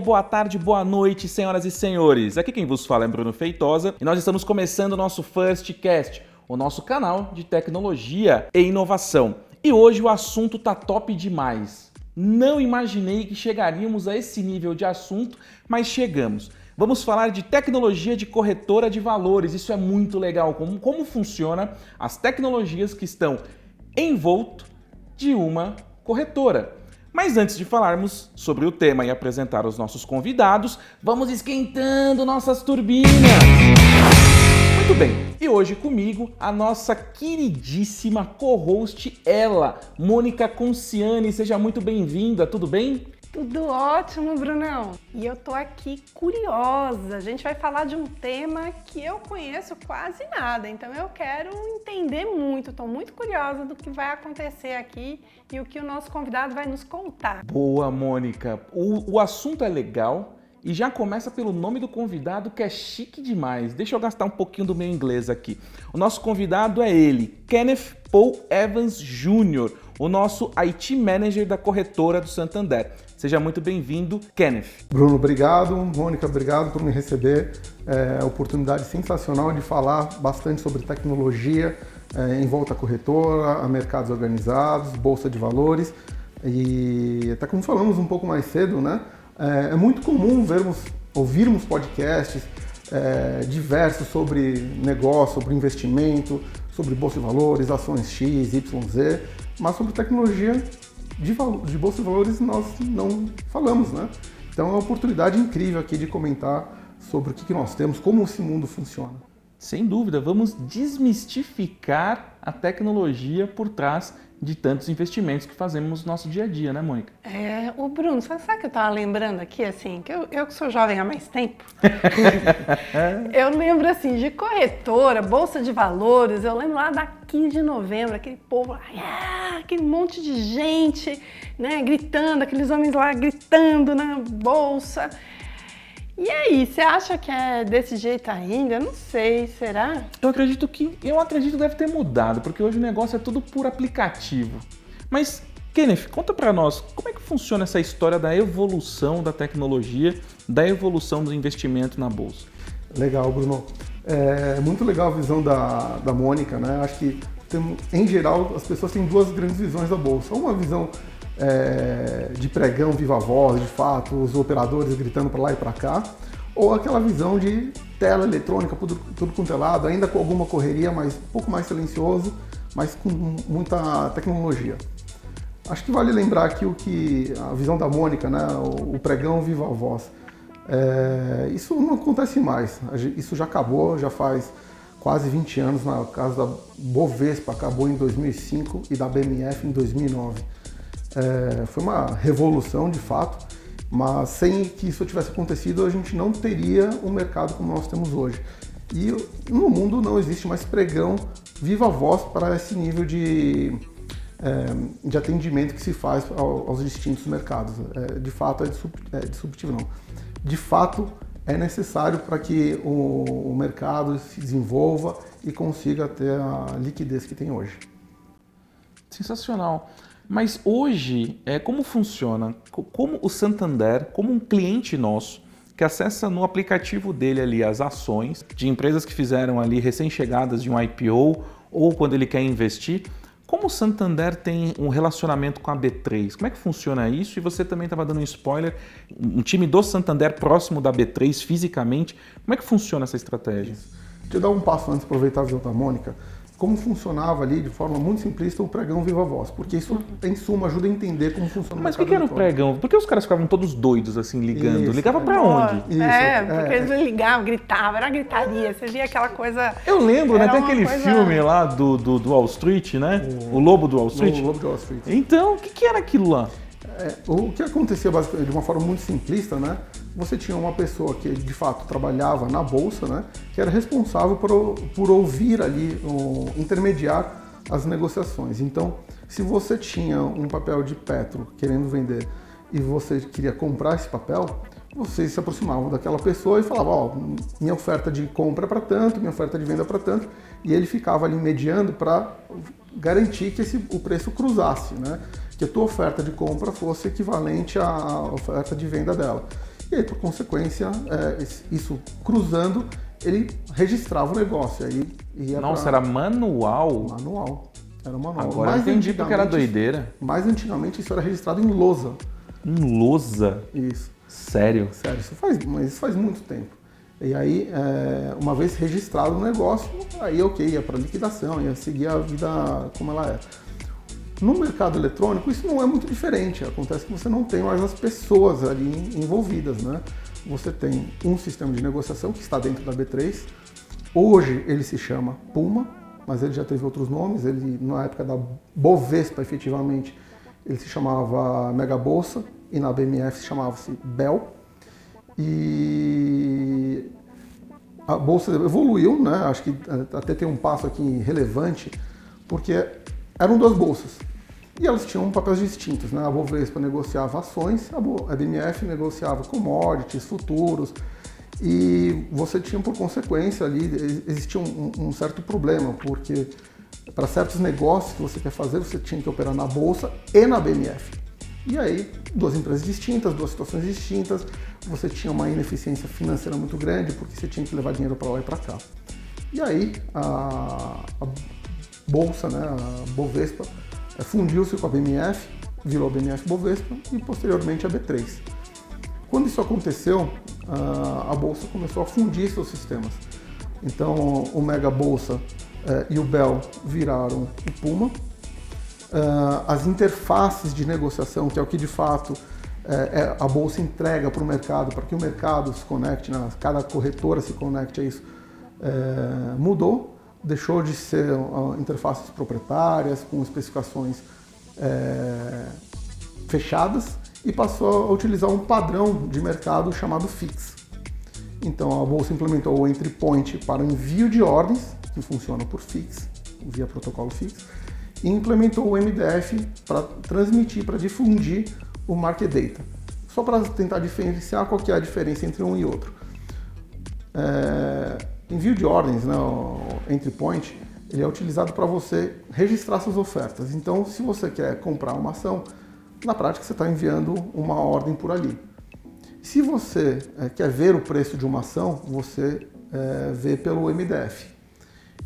boa tarde, boa noite, senhoras e senhores. Aqui quem vos fala é Bruno Feitosa e nós estamos começando o nosso First Cast, o nosso canal de tecnologia e inovação. E hoje o assunto tá top demais. Não imaginei que chegaríamos a esse nível de assunto, mas chegamos. Vamos falar de tecnologia de corretora de valores. Isso é muito legal. Como, como funciona as tecnologias que estão envolto de uma corretora. Mas antes de falarmos sobre o tema e apresentar os nossos convidados, vamos esquentando nossas turbinas. Muito bem, e hoje comigo a nossa queridíssima co-host, ela, Mônica Conciani. Seja muito bem-vinda, tudo bem? Tudo ótimo, Brunão. E eu tô aqui curiosa. A gente vai falar de um tema que eu conheço quase nada, então eu quero entender muito. Tô muito curiosa do que vai acontecer aqui e o que o nosso convidado vai nos contar. Boa, Mônica. O, o assunto é legal. E já começa pelo nome do convidado que é chique demais. Deixa eu gastar um pouquinho do meu inglês aqui. O nosso convidado é ele, Kenneth Paul Evans Jr., o nosso IT Manager da corretora do Santander. Seja muito bem-vindo, Kenneth. Bruno, obrigado. Mônica, obrigado por me receber. É oportunidade sensacional de falar bastante sobre tecnologia é, em volta à corretora, a mercados organizados, bolsa de valores. E até como falamos um pouco mais cedo, né? É, é muito comum vermos, ouvirmos podcasts é, diversos sobre negócio, sobre investimento, sobre bolsa de valores, ações X, Y, Z, mas sobre tecnologia de, de Bolsa de Valores nós não falamos, né? Então é uma oportunidade incrível aqui de comentar sobre o que, que nós temos, como esse mundo funciona. Sem dúvida, vamos desmistificar a tecnologia por trás de tantos investimentos que fazemos no nosso dia a dia, né, Mônica? É, o Bruno, sabe, sabe que eu estava lembrando aqui, assim, que eu, eu que sou jovem há mais tempo, eu lembro, assim, de corretora, bolsa de valores, eu lembro lá da 15 de novembro, aquele povo, ah, aquele monte de gente, né, gritando, aqueles homens lá gritando na bolsa, e aí, você acha que é desse jeito ainda? Eu não sei, será? Eu acredito que eu acredito que deve ter mudado, porque hoje o negócio é tudo por aplicativo. Mas Kenneth, conta para nós, como é que funciona essa história da evolução da tecnologia, da evolução do investimento na bolsa? Legal, Bruno. É muito legal a visão da, da Mônica, né? Acho que tem, em geral as pessoas têm duas grandes visões da bolsa. Uma visão é, de pregão viva voz, de fato, os operadores gritando para lá e para cá, ou aquela visão de tela eletrônica, tudo, tudo com telado, ainda com alguma correria, mas um pouco mais silencioso, mas com muita tecnologia. Acho que vale lembrar aqui o que a visão da Mônica, né, o, o pregão viva voz. É, isso não acontece mais, isso já acabou, já faz quase 20 anos, na casa da Bovespa acabou em 2005 e da BMF em 2009. É, foi uma revolução de fato, mas sem que isso tivesse acontecido, a gente não teria um mercado como nós temos hoje. E no mundo não existe mais pregão viva voz para esse nível de, é, de atendimento que se faz aos distintos mercados. É, de fato, é, é disruptivo, não. De fato, é necessário para que o, o mercado se desenvolva e consiga ter a liquidez que tem hoje. Sensacional. Mas hoje, é, como funciona? Como o Santander, como um cliente nosso, que acessa no aplicativo dele ali as ações de empresas que fizeram ali recém-chegadas de um IPO ou quando ele quer investir, como o Santander tem um relacionamento com a B3? Como é que funciona isso? E você também estava dando um spoiler, um time do Santander próximo da B3 fisicamente. Como é que funciona essa estratégia? Deixa eu dar um passo antes, aproveitar a visão da Mônica como funcionava ali de forma muito simplista o pregão viva voz, porque isso em suma ajuda a entender como funciona Mas o que, que era o pregão? Por que os caras ficavam todos doidos assim ligando? Isso, Ligava é. para onde? Isso, é, porque é. eles ligavam, gritavam, era gritaria, você via aquela coisa. Eu lembro, né? Tem aquele coisa... filme lá do, do, do, Wall Street, né? O, o Lobo do Wall Street. O Lobo do Wall Street. Então, o que, que era aquilo lá? É, o que acontecia de uma forma muito simplista, né? Você tinha uma pessoa que de fato trabalhava na bolsa, né? Que era responsável por, por ouvir ali, um, intermediar as negociações. Então, se você tinha um papel de Petro querendo vender e você queria comprar esse papel, você se aproximava daquela pessoa e falava, ó, oh, minha oferta de compra é para tanto, minha oferta de venda é para tanto, e ele ficava ali mediando para garantir que esse, o preço cruzasse, né? que a tua oferta de compra fosse equivalente à oferta de venda dela. E aí, por consequência, é, isso cruzando, ele registrava o negócio. Aí ia Nossa, pra... era manual? Manual. Era manual. Agora mais entendi porque era doideira. Mais antigamente isso era registrado em lousa. Em lousa? Isso. Sério? Sério, isso faz, mas isso faz muito tempo. E aí, é, uma vez registrado o negócio, aí ok, ia para liquidação, ia seguir a vida como ela é. No mercado eletrônico, isso não é muito diferente. Acontece que você não tem mais as pessoas ali envolvidas, né? Você tem um sistema de negociação que está dentro da B3. Hoje ele se chama Puma, mas ele já teve outros nomes. Ele, na época da Bovespa, efetivamente, ele se chamava Mega Bolsa e na BMF se chamava-se Bell. E a bolsa evoluiu, né? Acho que até tem um passo aqui relevante, porque eram duas bolsas. E elas tinham papéis distintos, né? A Bovespa negociava ações, a BMF negociava commodities, futuros, e você tinha por consequência ali, existia um, um certo problema, porque para certos negócios que você quer fazer, você tinha que operar na bolsa e na BMF. E aí, duas empresas distintas, duas situações distintas, você tinha uma ineficiência financeira muito grande, porque você tinha que levar dinheiro para lá e para cá. E aí, a, a bolsa, né, a Bovespa, fundiu-se com a BMF, virou a BMF Bovespa e posteriormente a B3. Quando isso aconteceu, a bolsa começou a fundir seus sistemas. Então, o Mega Bolsa é, e o Bell viraram o Puma, uh, as interfaces de negociação, que é o que de fato é, é a bolsa entrega para o mercado, para que o mercado se conecte, né, cada corretora se conecte a isso, é, mudou, deixou de ser uh, interfaces proprietárias com especificações é, fechadas e passou a utilizar um padrão de mercado chamado FIX. Então a bolsa implementou o entry point para envio de ordens, que funciona por FIX, via protocolo FIX, e implementou o MDF para transmitir, para difundir o Market Data. Só para tentar diferenciar qual que é a diferença entre um e outro. É, envio de ordens, né, o entry point, ele é utilizado para você registrar suas ofertas. Então, se você quer comprar uma ação, na prática você está enviando uma ordem por ali. Se você é, quer ver o preço de uma ação, você é, vê pelo MDF.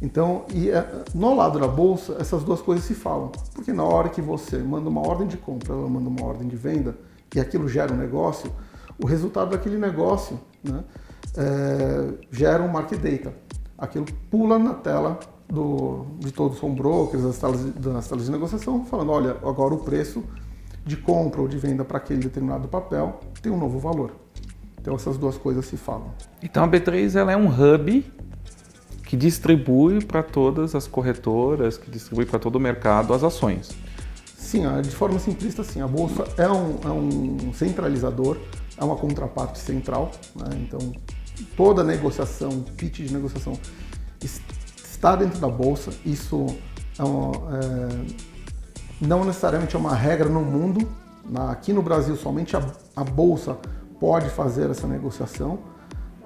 Então, e é, no lado da bolsa, essas duas coisas se falam. Porque na hora que você manda uma ordem de compra, ela manda uma ordem de venda, e aquilo gera um negócio, o resultado daquele negócio né, é, gera um market data. Aquilo pula na tela do, de todos os brokers, das telas, das telas de negociação, falando, olha, agora o preço de compra ou de venda para aquele determinado papel tem um novo valor. Então essas duas coisas se falam. Então a B3 ela é um hub que distribui para todas as corretoras, que distribui para todo o mercado as ações. Sim, de forma simplista, sim. A bolsa é um, é um centralizador, é uma contraparte central. Né? Então, toda negociação, pitch de negociação está dentro da bolsa. Isso é uma, é, não necessariamente é uma regra no mundo. Aqui no Brasil, somente a, a bolsa pode fazer essa negociação.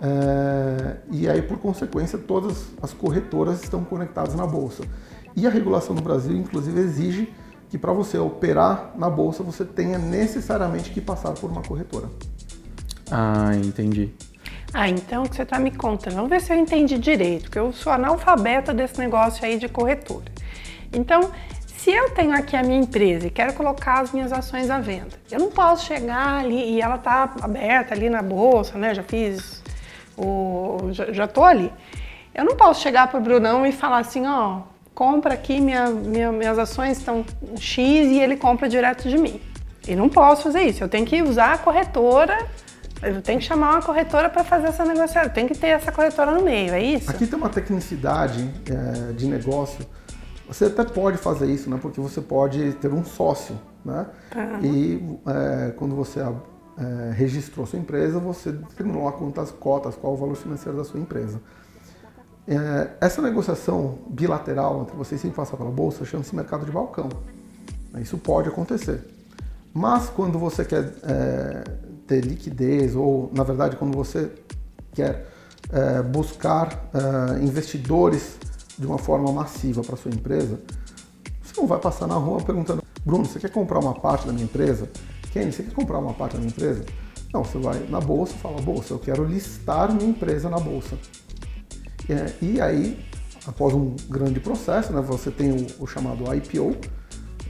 É, e aí, por consequência, todas as corretoras estão conectadas na bolsa. E a regulação no Brasil, inclusive, exige que para você operar na bolsa, você tenha necessariamente que passar por uma corretora. Ah, entendi. Ah, então o que você está me contando? Vamos ver se eu entendi direito, porque eu sou analfabeta desse negócio aí de corretora. Então, se eu tenho aqui a minha empresa e quero colocar as minhas ações à venda, eu não posso chegar ali e ela está aberta ali na bolsa, né? Já fiz o, já, já tô ali. Eu não posso chegar para o Brunão e falar assim, ó, compra aqui, minha, minha, minhas ações estão X e ele compra direto de mim. E não posso fazer isso. Eu tenho que usar a corretora, eu tenho que chamar uma corretora para fazer essa negociação. Tem que ter essa corretora no meio, é isso? Aqui tem uma tecnicidade é, de negócio. Você até pode fazer isso, né? Porque você pode ter um sócio, né? Uhum. E é, quando você é, registrou sua empresa, você determinou lá quantas cotas, qual o valor financeiro da sua empresa. É, essa negociação bilateral entre vocês sem passar pela bolsa chama-se mercado de balcão. Isso pode acontecer. Mas quando você quer é, ter liquidez, ou na verdade quando você quer é, buscar é, investidores de uma forma massiva para sua empresa, você não vai passar na rua perguntando: Bruno, você quer comprar uma parte da minha empresa? Kenny, você quer comprar uma parte da minha empresa? Não, você vai na bolsa e fala, bolsa, eu quero listar minha empresa na bolsa. É, e aí, após um grande processo, né, você tem o, o chamado IPO,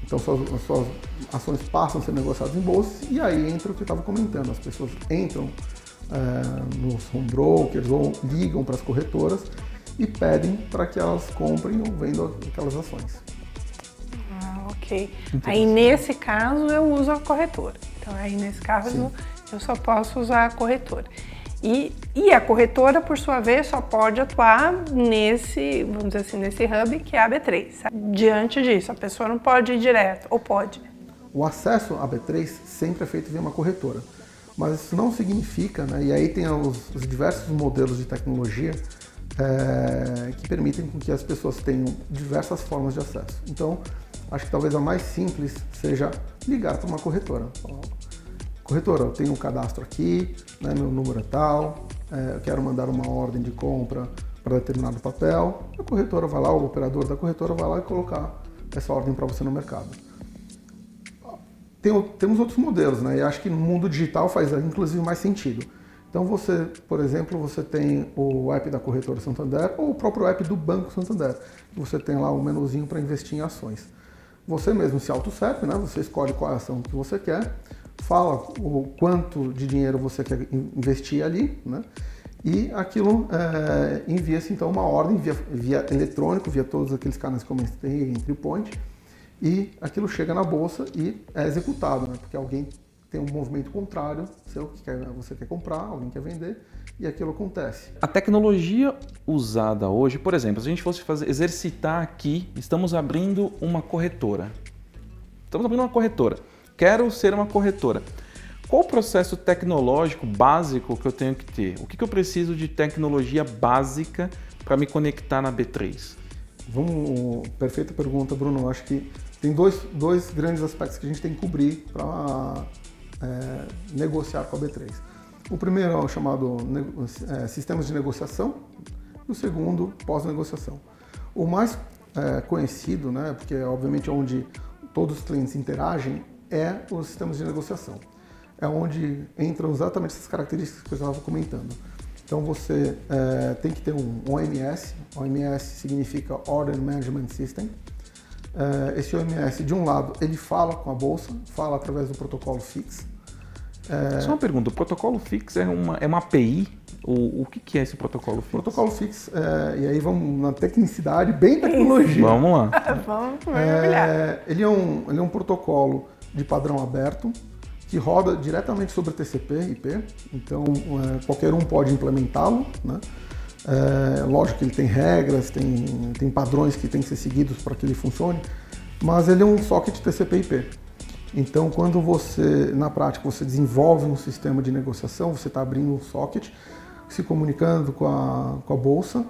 então suas, suas, ações passam a ser negociadas em bolsa e aí entra o que eu estava comentando, as pessoas entram é, nos home brokers ou ligam para as corretoras e pedem para que elas comprem ou vendam aquelas ações. Ah, ok. Aí nesse caso eu uso a corretora. Então aí nesse caso Sim. eu só posso usar a corretora. E, e a corretora, por sua vez, só pode atuar nesse, vamos dizer assim, nesse hub que é a B3. Diante disso, a pessoa não pode ir direto, ou pode? O acesso à B3 sempre é feito via uma corretora. Mas isso não significa, né, e aí tem os, os diversos modelos de tecnologia é, que permitem que as pessoas tenham diversas formas de acesso. Então, acho que talvez a mais simples seja ligar para uma corretora corretora, eu tenho um cadastro aqui, né, meu número é tal, é, eu quero mandar uma ordem de compra para determinado papel, a corretora vai lá, o operador da corretora vai lá e colocar essa ordem para você no mercado. Tem, temos outros modelos, né? E acho que no mundo digital faz inclusive mais sentido. Então você, por exemplo, você tem o app da corretora Santander ou o próprio app do Banco Santander, você tem lá um menuzinho para investir em ações. Você mesmo se auto-serve, né? Você escolhe qual ação que você quer fala o quanto de dinheiro você quer investir ali, né? E aquilo é, envia-se então uma ordem via, via eletrônico, via todos aqueles canais que eu mencionei, entry point, e aquilo chega na bolsa e é executado, né? Porque alguém tem um movimento contrário, seu que quer, você quer comprar, alguém quer vender, e aquilo acontece. A tecnologia usada hoje, por exemplo, se a gente fosse fazer, exercitar aqui, estamos abrindo uma corretora. Estamos abrindo uma corretora quero ser uma corretora. Qual o processo tecnológico básico que eu tenho que ter? O que, que eu preciso de tecnologia básica para me conectar na B3? Vamos, perfeita pergunta, Bruno. Acho que tem dois, dois grandes aspectos que a gente tem que cobrir para é, negociar com a B3. O primeiro é o chamado é, sistemas de negociação e o segundo, pós-negociação. O mais é, conhecido, né, porque é obviamente onde todos os clientes interagem, é os sistemas de negociação. É onde entram exatamente essas características que eu estava comentando. Então você é, tem que ter um OMS. OMS significa Order Management System. É, esse OMS, de um lado, ele fala com a bolsa, fala através do protocolo FIX. É... Só uma pergunta, o protocolo FIX é uma, é uma API? O, o que, que é esse protocolo FIX? Protocolo FIX, é, e aí vamos na tecnicidade, bem tecnologia. vamos lá. vamos mergulhar. É, ele, é um, ele é um protocolo de padrão aberto que roda diretamente sobre TCP IP, então é, qualquer um pode implementá-lo. Né? É, lógico que ele tem regras, tem, tem padrões que têm que ser seguidos para que ele funcione, mas ele é um socket TCP IP. Então, quando você, na prática, você desenvolve um sistema de negociação, você está abrindo um socket, se comunicando com a, com a bolsa,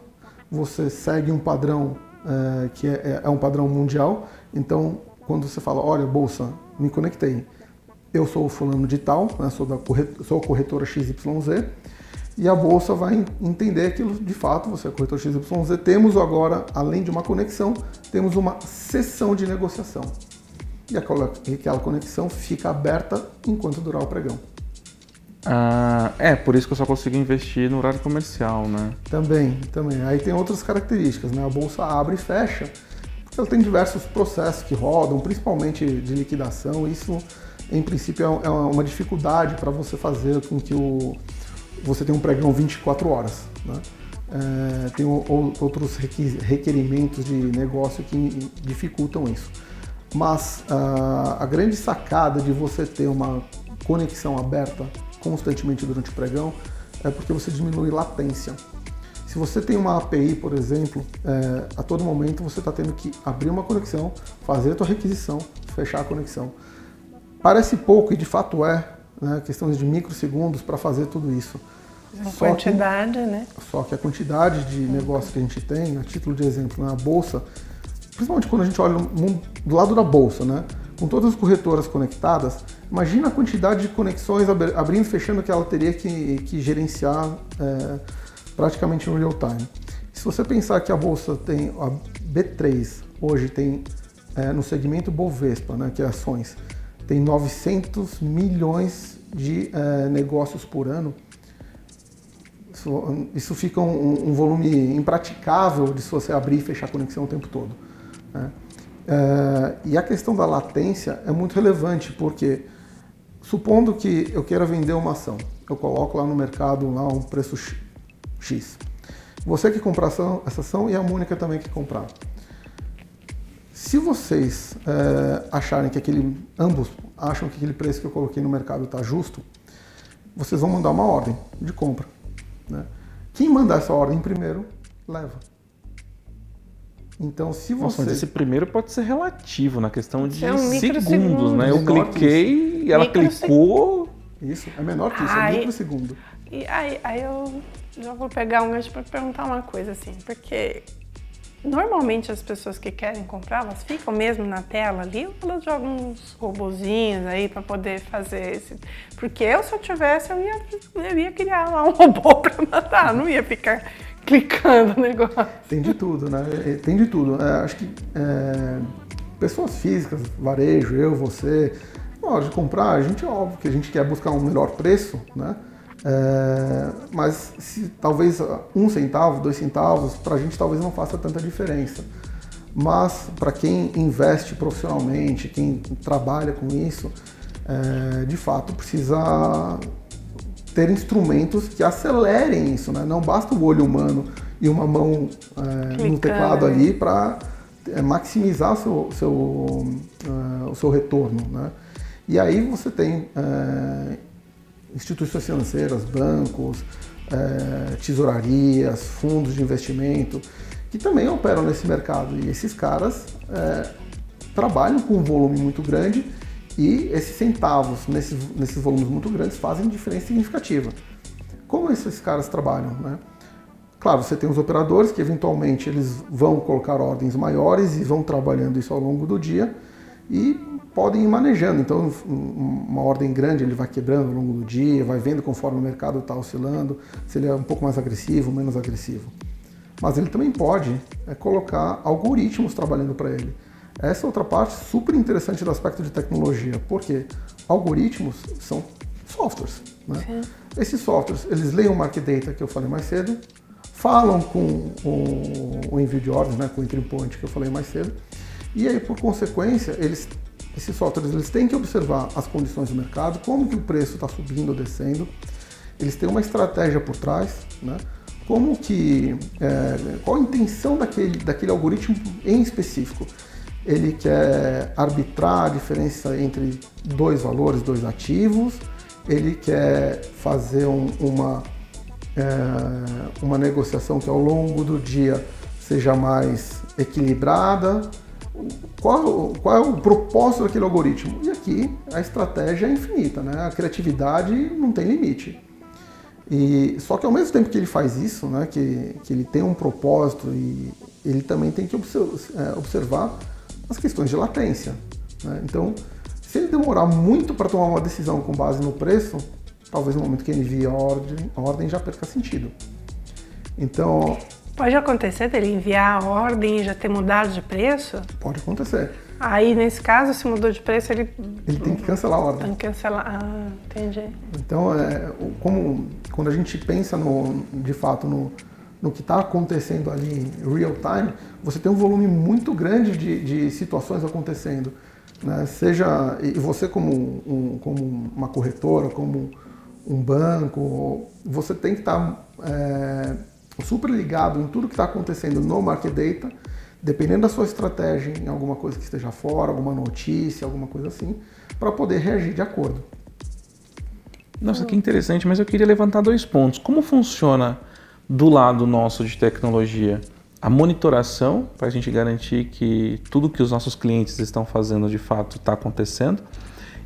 você segue um padrão é, que é, é um padrão mundial. Então, quando você fala, olha, bolsa, me conectei. Eu sou o fulano de tal, né, sou, da corretora, sou a corretora XYZ, e a bolsa vai entender aquilo de fato, você é a corretora XYZ. Temos agora, além de uma conexão, temos uma sessão de negociação. E aquela, aquela conexão fica aberta enquanto durar o pregão. Ah, é, por isso que eu só consigo investir no horário comercial, né? Também, também. Aí tem outras características, né? A bolsa abre e fecha ela tem diversos processos que rodam, principalmente de liquidação. Isso, em princípio, é, é uma dificuldade para você fazer com que o, você tenha um pregão 24 horas. Né? É, tem outros requerimentos de negócio que dificultam isso. Mas a, a grande sacada de você ter uma conexão aberta constantemente durante o pregão é porque você diminui latência. Se você tem uma API, por exemplo, é, a todo momento você está tendo que abrir uma conexão, fazer a tua requisição, fechar a conexão. Parece pouco e de fato é, né, questões de microsegundos para fazer tudo isso. A só quantidade, que, né? Só que a quantidade de negócio que a gente tem, a título de exemplo, na bolsa, principalmente quando a gente olha do lado da bolsa, né? Com todas as corretoras conectadas, imagina a quantidade de conexões abrindo e fechando que ela teria que, que gerenciar é, praticamente no real time. Se você pensar que a bolsa tem a B3 hoje tem é, no segmento Bovespa, né, que é ações, tem 900 milhões de é, negócios por ano, isso, isso fica um, um, volume impraticável de se você abrir e fechar conexão o tempo todo. Né? É, e a questão da latência é muito relevante, porque supondo que eu queira vender uma ação, eu coloco lá no mercado lá um preço X. Você que comprar essa ação e a Mônica também que comprar. Se vocês é, acharem que aquele, ambos acham que aquele preço que eu coloquei no mercado está justo, vocês vão mandar uma ordem de compra. Né? Quem mandar essa ordem primeiro, leva. Então, se você. Nossa, mas esse primeiro pode ser relativo na questão de é um segundos, né? Eu cliquei e ela clicou. Isso, é menor que isso, é microsegundo. E aí, aí eu já vou pegar um gancho para perguntar uma coisa assim, porque Normalmente as pessoas que querem comprar, elas ficam mesmo na tela ali ou elas jogam uns robozinhos aí para poder fazer esse. Porque eu, se eu tivesse, eu ia, eu ia criar lá um robô para matar, não ia ficar clicando no negócio. Tem de tudo, né? É, tem de tudo. É, acho que é, pessoas físicas, varejo, eu, você, na hora de comprar, a gente óbvio que a gente quer buscar um melhor preço, né? É, mas se talvez um centavo, dois centavos, para a gente talvez não faça tanta diferença. Mas para quem investe profissionalmente, quem trabalha com isso, é, de fato precisa ter instrumentos que acelerem isso. Né? Não basta o olho humano e uma mão é, no teclado ali para é, maximizar o seu, seu, uh, o seu retorno. Né? E aí você tem é, instituições financeiras, bancos, é, tesourarias, fundos de investimento, que também operam nesse mercado. E esses caras é, trabalham com um volume muito grande e esses centavos nesses, nesses volumes muito grandes fazem diferença significativa. Como esses caras trabalham? Né? Claro, você tem os operadores que eventualmente eles vão colocar ordens maiores e vão trabalhando isso ao longo do dia e podem ir manejando. Então, uma ordem grande ele vai quebrando ao longo do dia, vai vendo conforme o mercado está oscilando, se ele é um pouco mais agressivo, menos agressivo. Mas ele também pode é, colocar algoritmos trabalhando para ele. Essa é outra parte super interessante do aspecto de tecnologia, porque algoritmos são softwares. Né? Esses softwares, eles leem o market data que eu falei mais cedo, falam com o, o envio de ordens, né, com o entry point que eu falei mais cedo, e aí, por consequência, eles esses softwares eles têm que observar as condições do mercado, como que o preço está subindo ou descendo. Eles têm uma estratégia por trás, né? Como que é, qual a intenção daquele, daquele algoritmo em específico? Ele quer arbitrar a diferença entre dois valores, dois ativos. Ele quer fazer um, uma é, uma negociação que ao longo do dia seja mais equilibrada qual, qual é o propósito daquele algoritmo? E aqui a estratégia é infinita, né? a criatividade não tem limite. E, só que ao mesmo tempo que ele faz isso, né, que, que ele tem um propósito e ele também tem que observar, é, observar as questões de latência. Né? Então, se ele demorar muito para tomar uma decisão com base no preço, talvez no momento que ele envia a ordem, a ordem já perca sentido. Então, Pode acontecer dele enviar a ordem e já ter mudado de preço? Pode acontecer. Aí, nesse caso, se mudou de preço, ele... Ele tem que cancelar a ordem. Tem que cancelar, ah, entendi. Então, é, como, quando a gente pensa, no, de fato, no, no que está acontecendo ali real time, você tem um volume muito grande de, de situações acontecendo. Né? Seja, e você como, um, como uma corretora, como um banco, você tem que estar... Tá, é, super ligado em tudo que está acontecendo no market data, dependendo da sua estratégia em alguma coisa que esteja fora, alguma notícia, alguma coisa assim, para poder reagir de acordo. Nossa, que interessante, mas eu queria levantar dois pontos. Como funciona do lado nosso de tecnologia a monitoração, para a gente garantir que tudo que os nossos clientes estão fazendo de fato está acontecendo?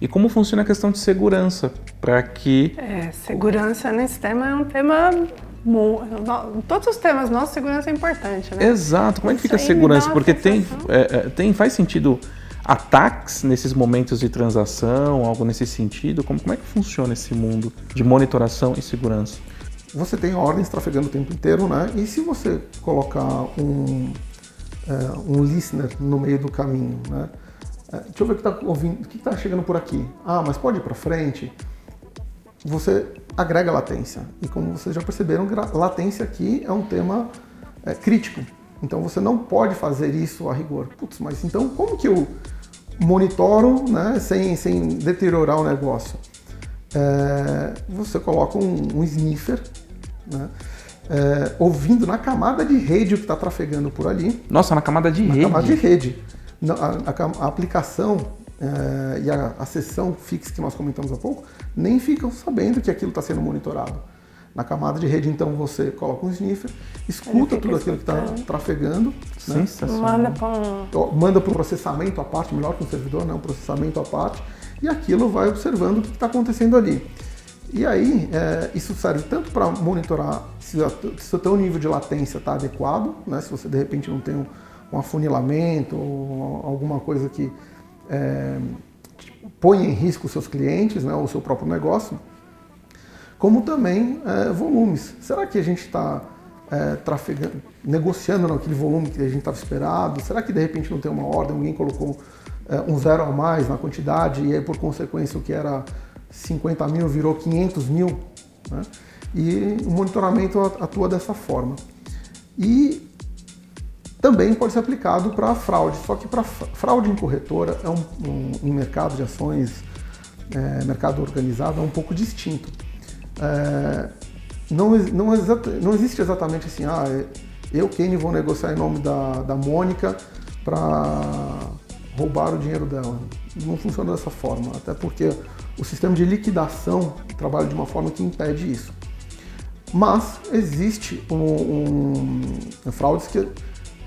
E como funciona a questão de segurança, para que... É, segurança nesse tema é um tema Todos os temas nossos, segurança é importante, né? Exato. Como é que fica a segurança? Porque tem, é, é, tem, faz sentido ataques nesses momentos de transação, algo nesse sentido? Como, como é que funciona esse mundo de monitoração e segurança? Você tem ordens trafegando o tempo inteiro, né? E se você colocar um, é, um listener no meio do caminho, né? É, deixa eu ver o que está ouvindo, o que está chegando por aqui. Ah, mas pode ir para frente. Você agrega latência. E como vocês já perceberam, latência aqui é um tema é, crítico. Então você não pode fazer isso a rigor. Putz, mas então como que eu monitoro né, sem, sem deteriorar o negócio? É, você coloca um, um sniffer, né, é, ouvindo na camada de rede o que está trafegando por ali. Nossa, na camada de na rede? Na camada de rede. A, a, a aplicação é, e a, a sessão fixa que nós comentamos há pouco nem ficam sabendo que aquilo está sendo monitorado. Na camada de rede, então, você coloca um sniffer, escuta tudo aquilo que está trafegando. Né? Manda para um processamento à parte, melhor que um servidor, né? um processamento à parte, e aquilo vai observando o que está acontecendo ali. E aí, é, isso serve tanto para monitorar se, se o teu nível de latência está adequado, né? se você de repente não tem um, um afunilamento ou alguma coisa que é, põe em risco seus clientes né, ou seu próprio negócio, como também é, volumes. Será que a gente está é, negociando naquele volume que a gente estava esperado? Será que de repente não tem uma ordem, alguém colocou é, um zero a mais na quantidade e aí por consequência o que era 50 mil virou 500 mil? Né? E o monitoramento atua dessa forma. E também pode ser aplicado para fraude, só que para fraude em corretora é um, um, um mercado de ações, é, mercado organizado é um pouco distinto. É, não, não, não, existe exatamente assim, ah, eu, Kenny, vou negociar em nome da, da Mônica para roubar o dinheiro dela. Não funciona dessa forma, até porque o sistema de liquidação trabalha de uma forma que impede isso. Mas existe um, um fraudes que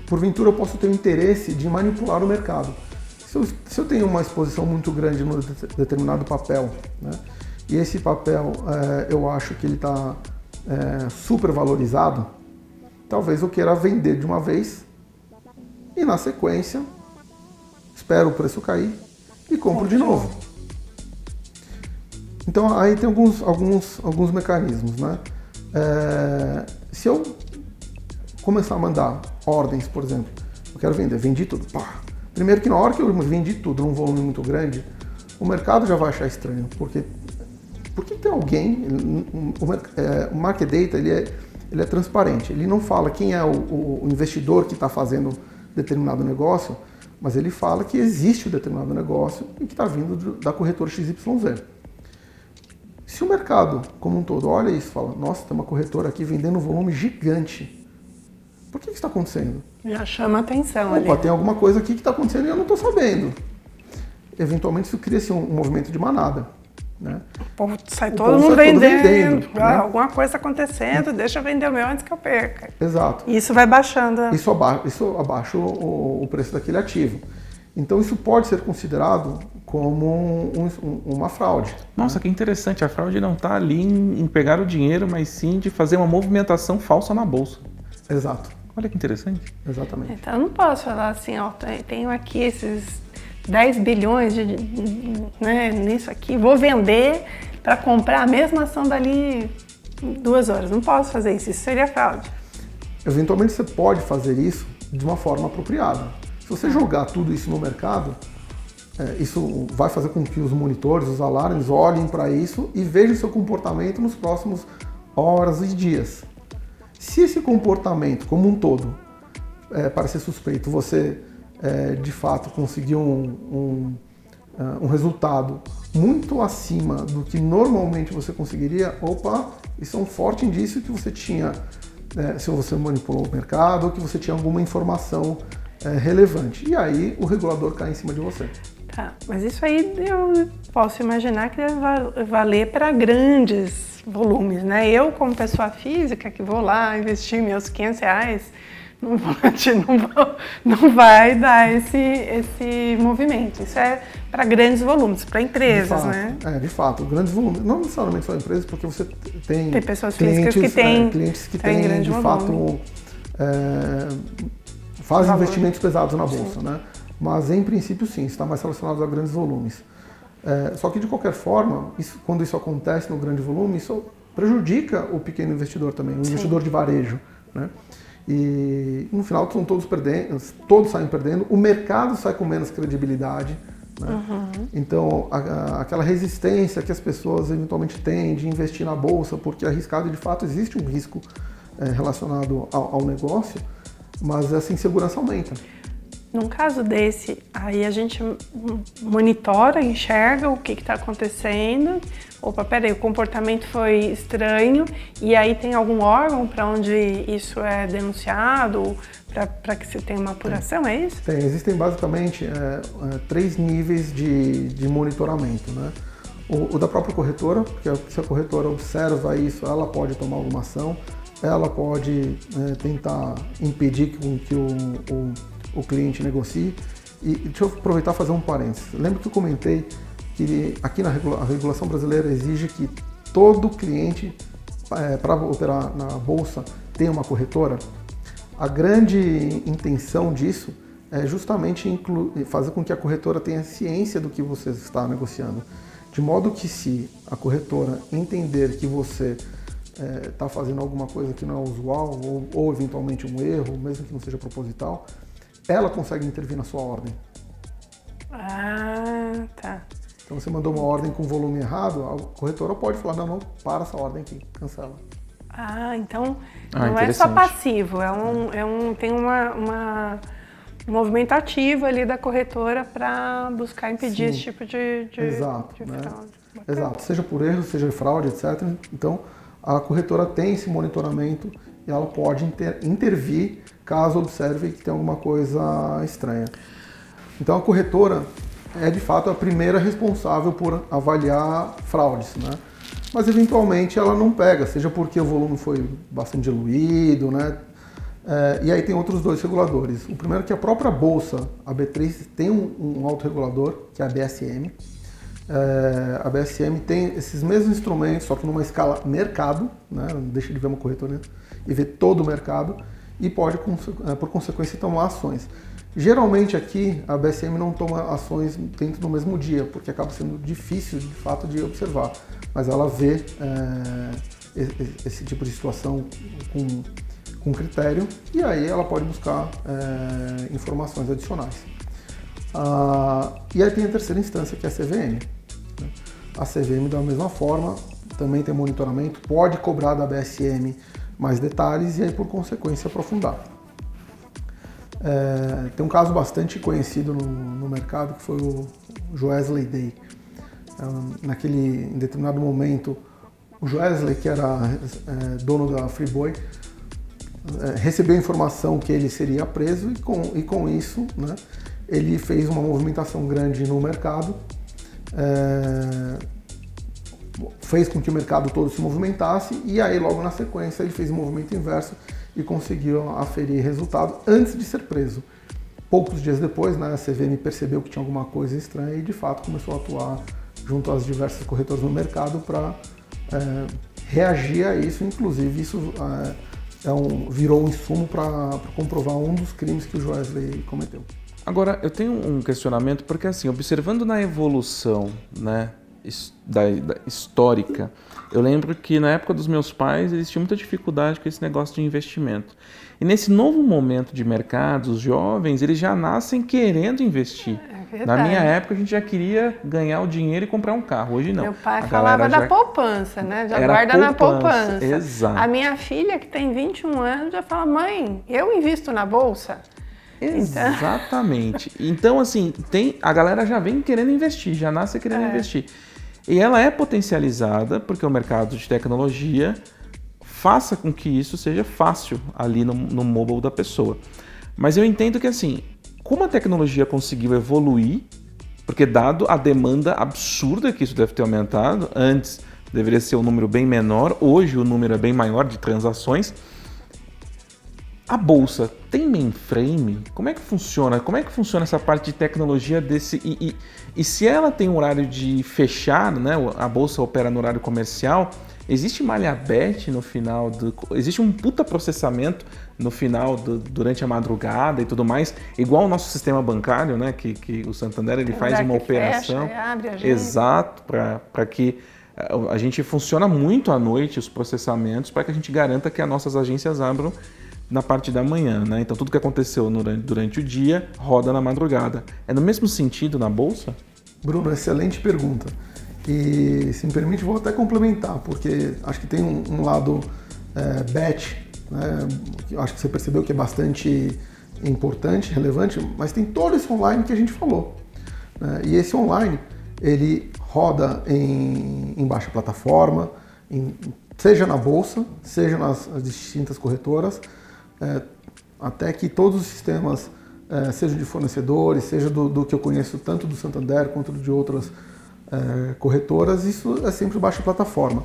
porventura eu posso ter o interesse de manipular o mercado. Se eu, se eu tenho uma exposição muito grande num determinado papel, né, e esse papel é, eu acho que ele está é, super valorizado, talvez eu queira vender de uma vez e na sequência espero o preço cair e compro de novo. Então aí tem alguns, alguns, alguns mecanismos, né? É, se eu começar a mandar ordens, por exemplo, eu quero vender, vendi tudo, pá. Primeiro que na hora que eu vendi tudo num volume muito grande, o mercado já vai achar estranho, porque porque tem alguém, o, é, market data ele é, ele é transparente, ele não fala quem é o, o investidor que está fazendo determinado negócio, mas ele fala que existe um determinado negócio e que está vindo da corretora XYZ. Se o mercado como um todo olha isso e fala, nossa, tem uma corretora aqui vendendo um volume gigante, por que, que está acontecendo? Já chama atenção Opa, ali. tem alguma coisa aqui que está acontecendo e eu não estou sabendo. Eventualmente isso cria-se um, um, movimento de manada. Né? O povo sai o todo mundo sai vendendo. vendendo ah, né? Alguma coisa está acontecendo, deixa eu vender o meu antes que eu perca. Exato. E isso vai baixando. Isso abaixa, isso abaixa o, o preço daquele ativo. Então isso pode ser considerado como um, um, uma fraude. Nossa, né? que interessante. A fraude não está ali em, em, pegar o dinheiro, mas sim de fazer uma movimentação falsa na bolsa. Exato. Olha que interessante. Exatamente. Então eu não posso falar assim, ó, tenho aqui esses 10 bilhões de, né, nisso aqui, vou vender para comprar a mesma ação dali duas horas. Não posso fazer isso, isso seria fraude. Eventualmente você pode fazer isso de uma forma apropriada. Se você jogar tudo isso no mercado, é, isso vai fazer com que os monitores, os alarmes olhem para isso e vejam seu comportamento nos próximos horas e dias. Se esse comportamento como um todo é, parecer suspeito, você é, de fato conseguiu um, um, uh, um, resultado muito acima do que normalmente você conseguiria, opa, isso é um forte indício que você tinha, é, se você manipulou o mercado, ou que você tinha alguma informação é, relevante. E aí o regulador cai em cima de você. Tá, mas isso aí eu posso imaginar que deve valer para grandes volumes, né? Eu, como pessoa física, que vou lá investir meus 500 reais, não, vou, não, vou, não vai dar esse, esse movimento. Isso é para grandes volumes, para empresas, fato, né? É, de fato, grandes volumes. Não necessariamente só empresas, porque você tem, tem pessoas clientes, físicas que têm, é, clientes que têm, de volume. fato, é, fazem investimentos pesados na bolsa, sim. né? Mas, em princípio, sim, está mais relacionado a grandes volumes. É, só que de qualquer forma, isso, quando isso acontece no grande volume, isso prejudica o pequeno investidor também, o Sim. investidor de varejo. Né? E no final são todos perdendo, todos saem perdendo, o mercado sai com menos credibilidade. Né? Uhum. Então, a, a, aquela resistência que as pessoas eventualmente têm de investir na bolsa, porque é arriscado, de fato, existe um risco é, relacionado ao, ao negócio, mas essa insegurança aumenta. Num caso desse, aí a gente monitora, enxerga o que está acontecendo. Opa, peraí, o comportamento foi estranho. E aí tem algum órgão para onde isso é denunciado, para que se tenha uma apuração, é isso? Tem, existem basicamente é, é, três níveis de, de monitoramento. Né? O, o, da própria corretora, porque se a corretora observa isso, ela pode tomar alguma ação, ela pode é, tentar impedir que, que o, o o cliente negocie. E deixa eu aproveitar e fazer um parênteses. Lembra que eu comentei que aqui na regula regulação brasileira exige que todo cliente é, para operar na bolsa tenha uma corretora? A grande intenção disso é justamente fazer com que a corretora tenha ciência do que você está negociando. De modo que se a corretora entender que você está é, tá fazendo alguma coisa que não é usual ou, ou eventualmente um erro, mesmo que não seja proposital, ela consegue intervir na sua ordem. Ah, tá. Então você mandou uma ordem com volume errado, a corretora pode falar, não, não, para essa ordem aqui, cancela. Ah, então ah, não é só passivo, é um, é um, tem uma, uma um movimento ativo ali da corretora para buscar impedir Sim. esse tipo de, de, Exato, de né? fraude. Exato, seja por erro, seja fraude, etc. Então a corretora tem esse monitoramento e ela pode inter, intervir caso observe que tem alguma coisa estranha. Então a corretora é de fato a primeira responsável por avaliar fraudes, né? Mas eventualmente ela não pega, seja porque o volume foi bastante diluído, né? É, e aí tem outros dois reguladores. O primeiro é que a própria bolsa, a B3, tem um, um autorregulador, que é a BSM. É, a BSM tem esses mesmos instrumentos, só que numa escala mercado, né? deixa de ver uma corretora né? E ver todo o mercado e pode, eh, por consequência, tomar ações. Geralmente aqui a BSM não toma ações dentro do mesmo dia, porque acaba sendo difícil de fato de observar, mas ela vê é, esse tipo de situação com, com critério e aí ela pode buscar é, informações adicionais. Ah, e aí tem a terceira instância que é a CVM. Né? A CVM da mesma forma também tem monitoramento, pode cobrar da BSM mais detalhes e aí por consequência aprofundar. É, tem um caso bastante conhecido no, no, mercado que foi o Joesley Day. É, naquele em determinado momento, o Joesley, que era é, dono da Freeboy, é, recebeu a informação que ele seria preso e com, e com isso né, ele fez uma movimentação grande no mercado é, fez com que o mercado todo se movimentasse e aí logo na sequência ele fez o um movimento inverso e conseguiu aferir resultado antes de ser preso. Poucos dias depois, né, a CVM percebeu que tinha alguma coisa estranha e de fato começou a atuar junto às diversas corretoras no mercado para é, reagir a isso. Inclusive, isso é, é um, virou um insumo para comprovar um dos crimes que o Joesley cometeu. Agora, eu tenho um questionamento, porque assim, observando na evolução né, da, da, histórica, eu lembro que na época dos meus pais eles tinham muita dificuldade com esse negócio de investimento. E nesse novo momento de mercado, os jovens eles já nascem querendo investir. É na minha época a gente já queria ganhar o dinheiro e comprar um carro. Hoje não. Meu pai a falava da poupança, né? Já guarda poupança, na poupança. Exato. A minha filha que tem 21 anos já fala: "Mãe, eu invisto na bolsa". Então Exatamente. Então, assim, tem a galera já vem querendo investir, já nasce querendo é. investir. E ela é potencializada porque o mercado de tecnologia faça com que isso seja fácil ali no, no mobile da pessoa. Mas eu entendo que assim, como a tecnologia conseguiu evoluir, porque dado a demanda absurda que isso deve ter aumentado, antes deveria ser um número bem menor, hoje o número é bem maior de transações. A bolsa tem mainframe? Como é que funciona? Como é que funciona essa parte de tecnologia desse e, e e se ela tem um horário de fechar, né, a bolsa opera no horário comercial, existe malha bet no final do. Existe um puta processamento no final do, durante a madrugada e tudo mais, igual o nosso sistema bancário, né? Que, que o Santander ele faz uma operação. Fecha, abre, exato, para que a gente funciona muito à noite os processamentos para que a gente garanta que as nossas agências abram na parte da manhã, né? Então tudo que aconteceu durante, o dia roda na madrugada. É no mesmo sentido na bolsa? Bruno, excelente pergunta. E se me permite, vou até complementar, porque acho que tem um, um lado é, batch, né, acho que você percebeu que é bastante importante, relevante, mas tem todo esse online que a gente falou. Né, e esse online, ele roda em, em baixa plataforma, em, seja na bolsa, seja nas distintas corretoras, é, até que todos os sistemas, é, sejam de fornecedores, seja do, do, que eu conheço tanto do Santander quanto de outras é, corretoras, isso é sempre baixa plataforma.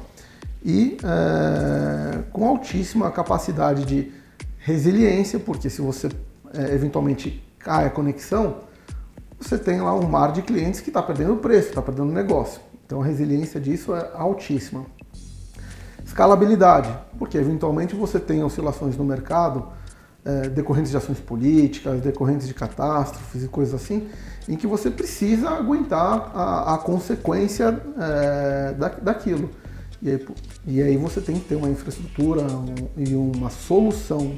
E é, com altíssima capacidade de resiliência, porque se você é, eventualmente cai a conexão, você tem lá um mar de clientes que está perdendo preço, está perdendo negócio. Então a resiliência disso é altíssima. Escalabilidade, porque eventualmente você tem oscilações no mercado é, decorrentes de ações políticas, decorrentes de catástrofes e coisas assim, em que você precisa aguentar a, a consequência é, da, daquilo. E aí, e aí, você tem que ter uma infraestrutura um, e uma solução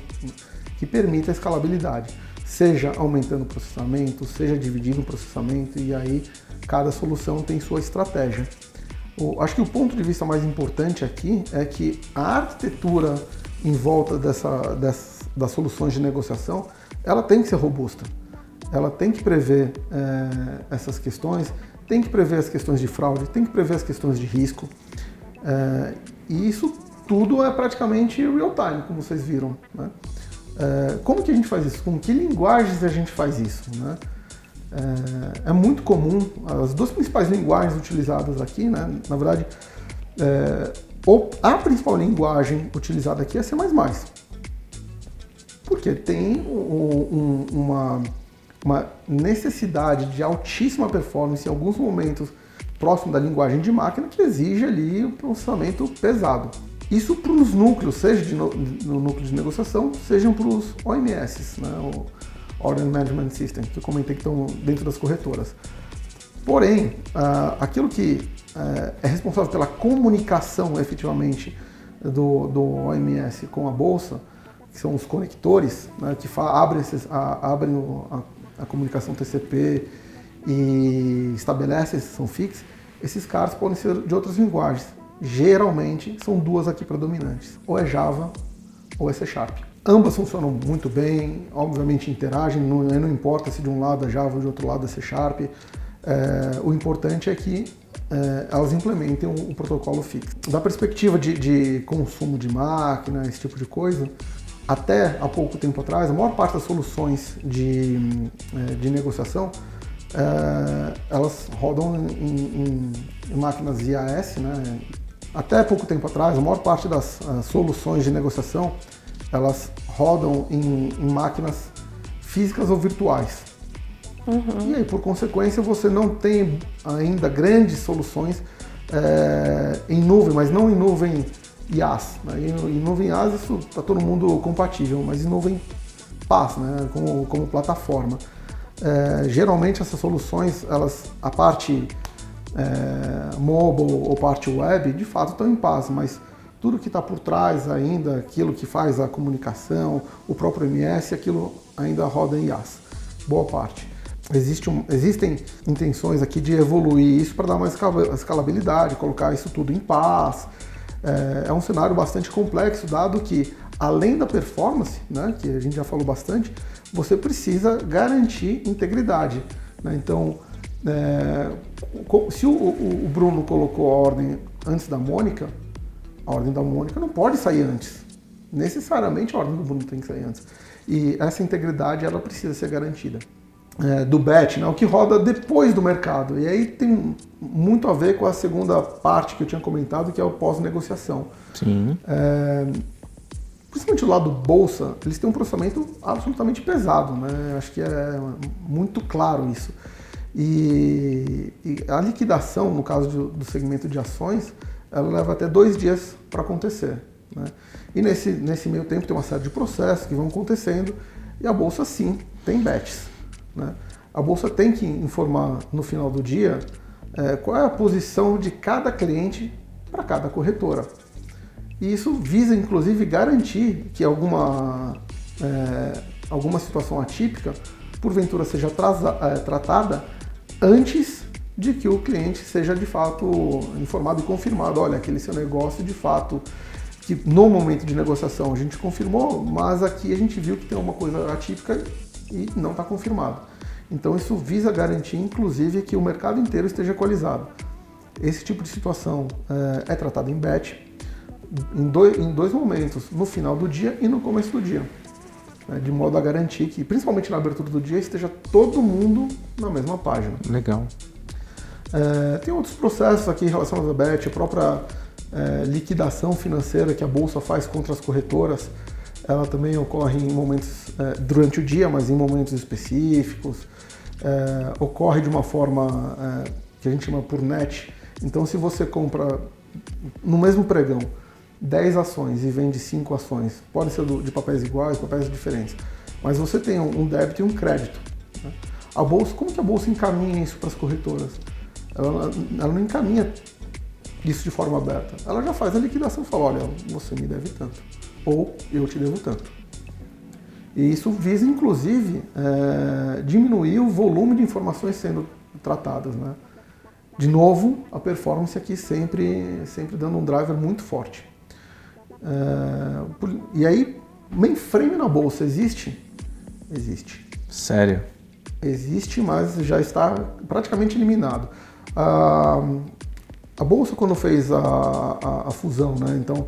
que permita a escalabilidade, seja aumentando o processamento, seja dividindo o processamento, e aí cada solução tem sua estratégia. O, acho que o ponto de vista mais importante aqui é que a arquitetura em volta dessa, dessa, das soluções de negociação, ela tem que ser robusta ela tem que prever é, essas questões, tem que prever as questões de fraude, tem que prever as questões de risco. É, e isso tudo é praticamente real time, como vocês viram. Né? É, como que a gente faz isso? Com que linguagens a gente faz isso? Né? É, é, muito comum, as duas principais linguagens utilizadas aqui, né? na verdade, a principal linguagem utilizada aqui é C++. Porque tem um, um, uma uma necessidade de altíssima performance em alguns momentos próximo da linguagem de máquina que exige ali um processamento pesado. Isso para os núcleos, seja de no, no, núcleo de negociação, sejam para os OMS, né, Order Management System, que eu comentei que estão dentro das corretoras. Porém, uh, aquilo que uh, é responsável pela comunicação efetivamente do, do OMS com a bolsa, que são os conectores, né, que abrem, esses, a, a, a comunicação TCP e estabelece a exceção fixa, esses caras podem ser de outras linguagens. Geralmente são duas aqui predominantes, ou é Java ou é C Sharp. Ambas funcionam muito bem, obviamente interagem, não, não importa se de um lado é Java ou de outro lado é C Sharp. É, o importante é que é, elas implementem o, o, protocolo fixo. Da perspectiva de, de consumo de máquina, esse tipo de coisa, até há pouco tempo atrás, a maior parte das soluções de, eh, de negociação é, elas rodam em, em, em, máquinas IAS, né? Até pouco tempo atrás, a maior parte das soluções de negociação elas rodam em, em máquinas físicas ou virtuais. Uhum. E aí, por consequência, você não tem ainda grandes soluções é, em nuvem, mas não em nuvem IaaS. Né? Em, nuvem IaaS isso está todo mundo compatível, mas em nuvem PaaS, né? como, como plataforma. É, geralmente essas soluções, elas, a parte é, mobile ou parte web, de fato estão em PaaS, mas tudo que está por trás ainda, aquilo que faz a comunicação, o próprio MS, aquilo ainda roda em IaaS, boa parte. Existe um, existem intenções aqui de evoluir isso para dar mais escalabilidade, colocar isso tudo em paz, é, é um cenário bastante complexo, dado que, além da performance, né, que a gente já falou bastante, você precisa garantir integridade. Né? Então, é, se o, o, Bruno colocou a ordem antes da Mônica, a ordem da Mônica não pode sair antes. Necessariamente a ordem do Bruno tem que sair antes. E essa integridade ela precisa ser garantida é, do bet, né, o que roda depois do mercado. E aí tem muito a ver com a segunda parte que eu tinha comentado, que é o pós-negociação. Sim. É, principalmente o lado bolsa, eles têm um processamento absolutamente pesado, né? Acho que é muito claro isso. E, e a liquidação, no caso de, do segmento de ações, ela leva até dois dias para acontecer. Né? E nesse, nesse meio tempo tem uma série de processos que vão acontecendo e a bolsa sim tem bets. Né? A bolsa tem que informar no final do dia é, qual é a posição de cada cliente para cada corretora. E isso visa, inclusive, garantir que alguma, é, alguma situação atípica, porventura, seja é, tratada antes de que o cliente seja de fato informado e confirmado, olha, aquele seu negócio de fato que no momento de negociação a gente confirmou, mas aqui a gente viu que tem uma coisa atípica e não está confirmado. Então isso visa garantir, inclusive, que o mercado inteiro esteja equalizado. Esse tipo de situação é, é tratado em batch em dois, em dois momentos, no final do dia e no começo do dia, né, de modo a garantir que, principalmente na abertura do dia, esteja todo mundo na mesma página. Legal. É, tem outros processos aqui relacionados à BET, a própria é, liquidação financeira que a Bolsa faz contra as corretoras, ela também ocorre em momentos, é, durante o dia, mas em momentos específicos. É, ocorre de uma forma é, que a gente chama por net. Então, se você compra no mesmo pregão 10 ações e vende 5 ações, pode ser de papéis iguais, papéis diferentes, mas você tem um débito e um crédito. Né? A bolsa, como que a bolsa encaminha isso para as corretoras? Ela, ela não encaminha isso de forma aberta. Ela já faz a liquidação e fala, olha, você me deve tanto, ou eu te devo tanto. E isso visa, inclusive, é, diminuir o volume de informações sendo tratadas. Né? De novo, a performance aqui sempre, sempre dando um driver muito forte. É, por, e aí, mainframe na bolsa existe? Existe. Sério? Existe, mas já está praticamente eliminado. A, a bolsa, quando fez a, a, a fusão, né? então,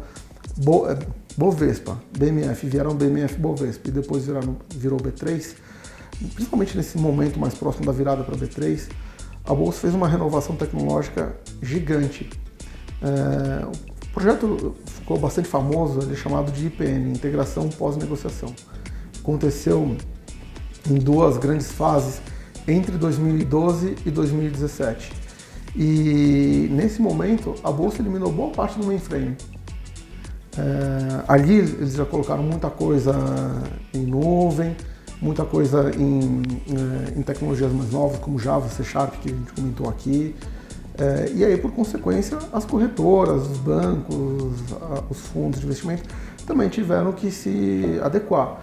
Bo, é, Bovespa, BMF, vieram BMF Bovespa e depois viraram, virou B3, principalmente nesse momento mais próximo da virada para B3, a bolsa fez uma renovação tecnológica gigante. É, o projeto ficou bastante famoso, ele é chamado de IPN, Integração Pós-Negociação. Aconteceu em duas grandes fases entre 2012 e 2017. E nesse momento a bolsa eliminou boa parte do mainframe. É, ali eles já colocaram muita coisa em nuvem, muita coisa em, é, em tecnologias mais novas, como Java, C Sharp, que a gente comentou aqui. É, e aí, por consequência, as corretoras, os bancos, os fundos de investimento também tiveram que se adequar.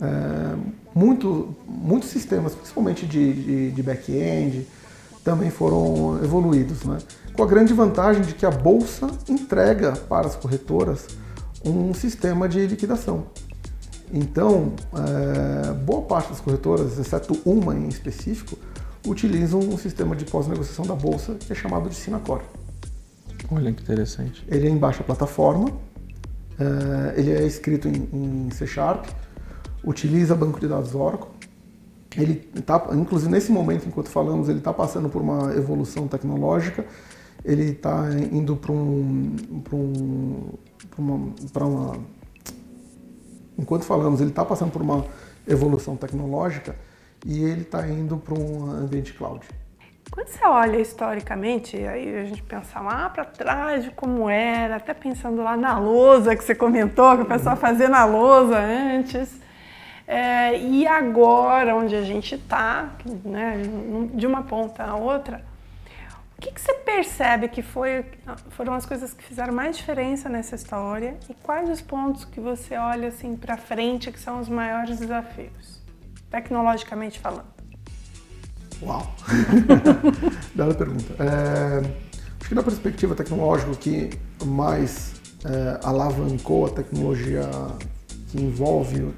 É, muito, muitos sistemas, principalmente de, de, de back-end, também foram evoluídos, né? com a grande vantagem de que a bolsa entrega para as corretoras um sistema de liquidação. Então, é, boa parte das corretoras, exceto uma em específico, utilizam um sistema de pós-negociação da bolsa que é chamado de Sinacor. Olha que interessante. Ele é em baixa plataforma, é, ele é escrito em, em, C Sharp, utiliza banco de dados Oracle. Ele tá, inclusive nesse momento, enquanto falamos, ele está passando por uma evolução tecnológica. Ele está indo para um, um, uma, uma, enquanto falamos, ele está passando por uma evolução tecnológica e ele está indo para um ambiente cloud. Quando você olha historicamente, aí a gente pensa lá para trás de como era, até pensando lá na lousa que você comentou, que o pessoal uhum. fazia na lousa antes. É, e agora, onde a gente está, né, de uma ponta a outra, o que, que você percebe que foi, foram as coisas que fizeram mais diferença nessa história e quais os pontos que você olha assim para frente que são os maiores desafios? tecnologicamente falando? Uau! Bela pergunta. É, acho que na perspectiva tecnológica, o que mais é, alavancou a tecnologia que envolve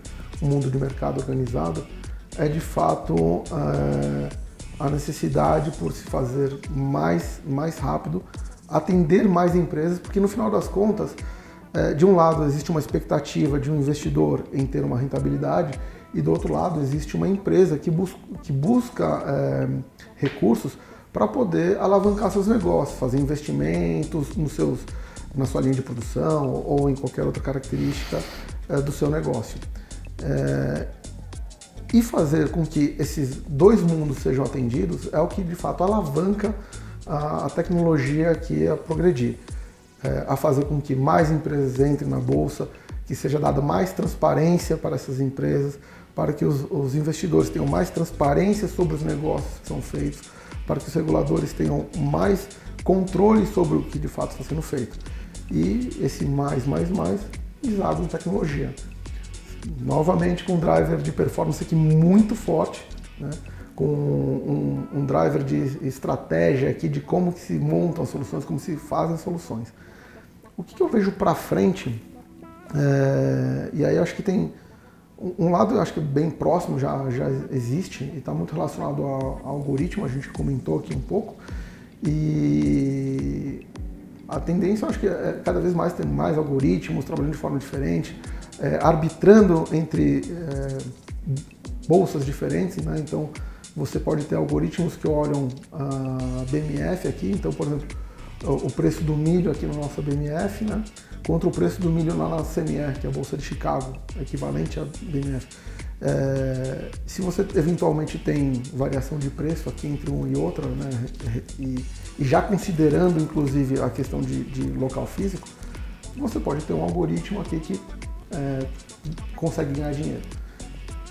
mundo de mercado organizado é de fato é, a necessidade por se fazer mais, mais rápido, atender mais empresas, porque no final das contas, é, de um lado existe uma expectativa de um investidor em ter uma rentabilidade e do outro lado existe uma empresa que, bus que busca é, recursos para poder alavancar seus negócios, fazer investimentos nos seus, na sua linha de produção ou em qualquer outra característica do seu negócio. É, e fazer com que esses dois mundos sejam atendidos é o que de fato alavanca a, a tecnologia aqui a progredir, é, a fazer com que mais empresas entrem na bolsa, que seja dada mais transparência para essas empresas, para que os, os, investidores tenham mais transparência sobre os negócios que são feitos, para que os reguladores tenham mais controle sobre o que de fato está sendo feito. E esse mais, mais, mais, usado em tecnologia. Novamente com um driver de performance aqui muito forte, né? com um, um, driver de estratégia aqui de como se montam as soluções, como se fazem as soluções. O que, que eu vejo para frente, é, e aí acho que tem um lado acho que bem próximo já, já existe e está muito relacionado ao, algoritmo, a gente comentou aqui um pouco, e a tendência, acho que é cada vez mais ter mais algoritmos trabalhando de forma diferente, é, arbitrando entre é, bolsas diferentes, né? Então você pode ter algoritmos que olham a BMF aqui, então por exemplo o preço do milho aqui na nossa BMF, né? Contra o preço do milho lá na CMR, que é a bolsa de Chicago, equivalente à BMF. É, se você eventualmente tem variação de preço aqui entre um e outro, né, e, e já considerando inclusive a questão de, de, local físico, você pode ter um algoritmo aqui que é, consegue ganhar dinheiro.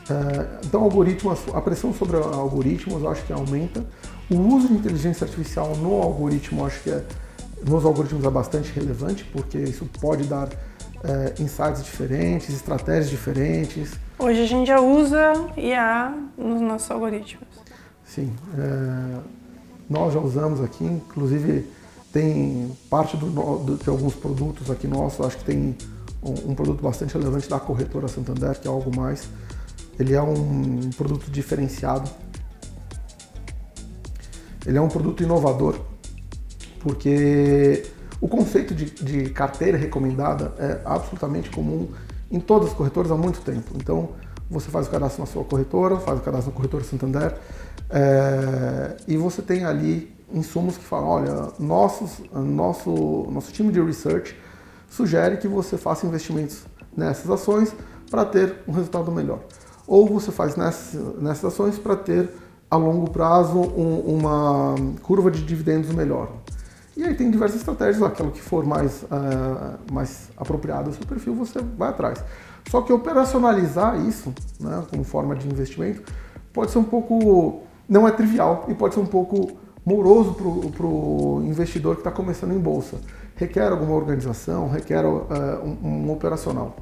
É, então, algoritmos, a pressão sobre algoritmos eu acho que aumenta. O uso de inteligência artificial no algoritmo, acho que é, nos algoritmos é bastante relevante, porque isso pode dar é, insights diferentes, estratégias diferentes. Hoje a gente já usa IA nos nossos algoritmos. Sim, é, nós já usamos aqui, inclusive tem parte do, do, de alguns produtos aqui nossos, acho que tem um, um, produto bastante relevante da corretora Santander, que é algo mais. Ele é um produto diferenciado. Ele é um produto inovador, porque o conceito de, de, carteira recomendada é absolutamente comum em todas as corretoras há muito tempo. Então, você faz o cadastro na sua corretora, faz o cadastro na corretora Santander, é, e você tem ali insumos que falam, olha, nossos, nosso, nosso time de research sugere que você faça investimentos nessas ações para ter um resultado melhor. Ou você faz nessas, nessas ações para ter a longo prazo um, uma curva de dividendos melhor. E aí tem diversas estratégias, aquilo que for mais, uh, mais apropriado ao seu perfil, você vai atrás. Só que operacionalizar isso, né, como forma de investimento, pode ser um pouco, não é trivial e pode ser um pouco moroso para o investidor que está começando em bolsa. Requer alguma organização, requer uh, um, um, operacional.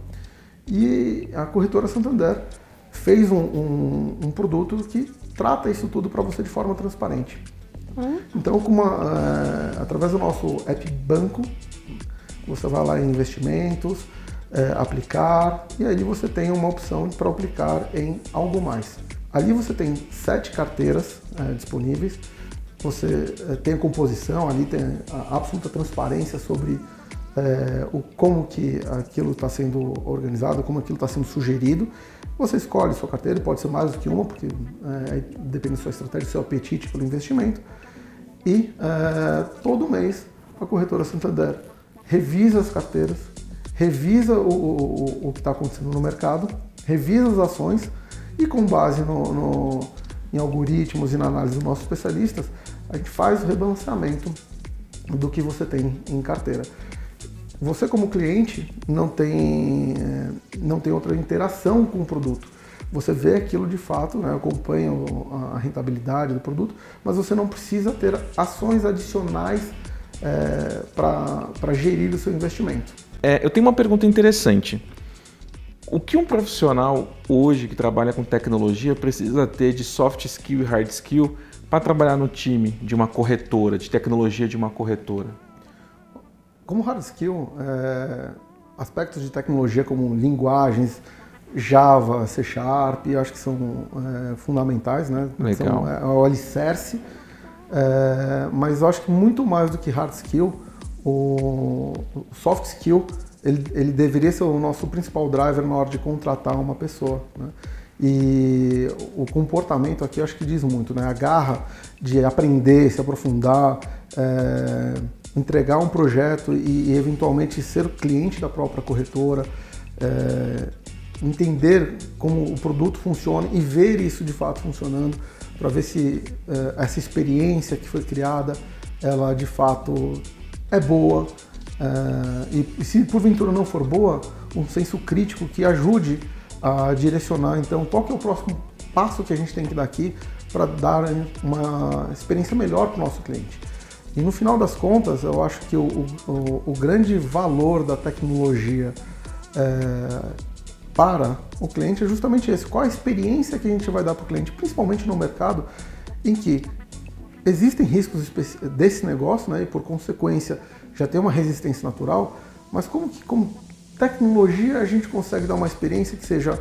E a corretora Santander fez um, um, um produto que trata isso tudo para você de forma transparente. Então, uma, é, através do nosso app banco, você vai lá em investimentos, é, aplicar, e aí você tem uma opção para aplicar em algo mais. Ali você tem sete carteiras disponíveis, você é, tem a composição, ali tem a absoluta transparência sobre é, o, como que aquilo está sendo organizado, como aquilo está sendo sugerido. Você escolhe sua carteira, pode ser mais do que uma, porque é, depende da sua estratégia, do seu apetite pelo investimento. E é, todo mês a corretora Santander revisa as carteiras, revisa o, o, o que está acontecendo no mercado, revisa as ações e com base no, no, em algoritmos e na análise dos nossos especialistas, a gente faz o rebalanceamento do que você tem em carteira. Você como cliente não tem, é, não tem outra interação com o produto você vê aquilo de fato, né, acompanha a rentabilidade do produto, mas você não precisa ter ações adicionais é, para gerir o seu investimento. É, eu tenho uma pergunta interessante. O que um profissional hoje que trabalha com tecnologia precisa ter de soft skill e hard skill para trabalhar no time de uma corretora, de tecnologia de uma corretora? Como hard skill, é, aspectos de tecnologia como linguagens, Java, C Sharp, acho que são é, fundamentais, né? Legal. São, é, o alicerce. É, mas acho que muito mais do que hard skill, o, o soft skill, ele, ele, deveria ser o nosso principal driver na hora de contratar uma pessoa. Né? E o comportamento aqui acho que diz muito, né? A garra de aprender, se aprofundar, é, entregar um projeto e, e, eventualmente ser cliente da própria corretora. É, entender como o produto funciona e ver isso de fato funcionando para ver se uh, essa experiência que foi criada ela de fato é boa uh, e, e, se porventura não for boa um senso crítico que ajude a direcionar então qual que é o próximo passo que a gente tem que dar aqui para dar uma experiência melhor para o nosso cliente? E no final das contas eu acho que o, o, o grande valor da tecnologia é, para o cliente é justamente esse: qual a experiência que a gente vai dar para o cliente, principalmente no mercado em que existem riscos desse negócio, né, e por consequência já tem uma resistência natural, mas como que como tecnologia a gente consegue dar uma experiência que seja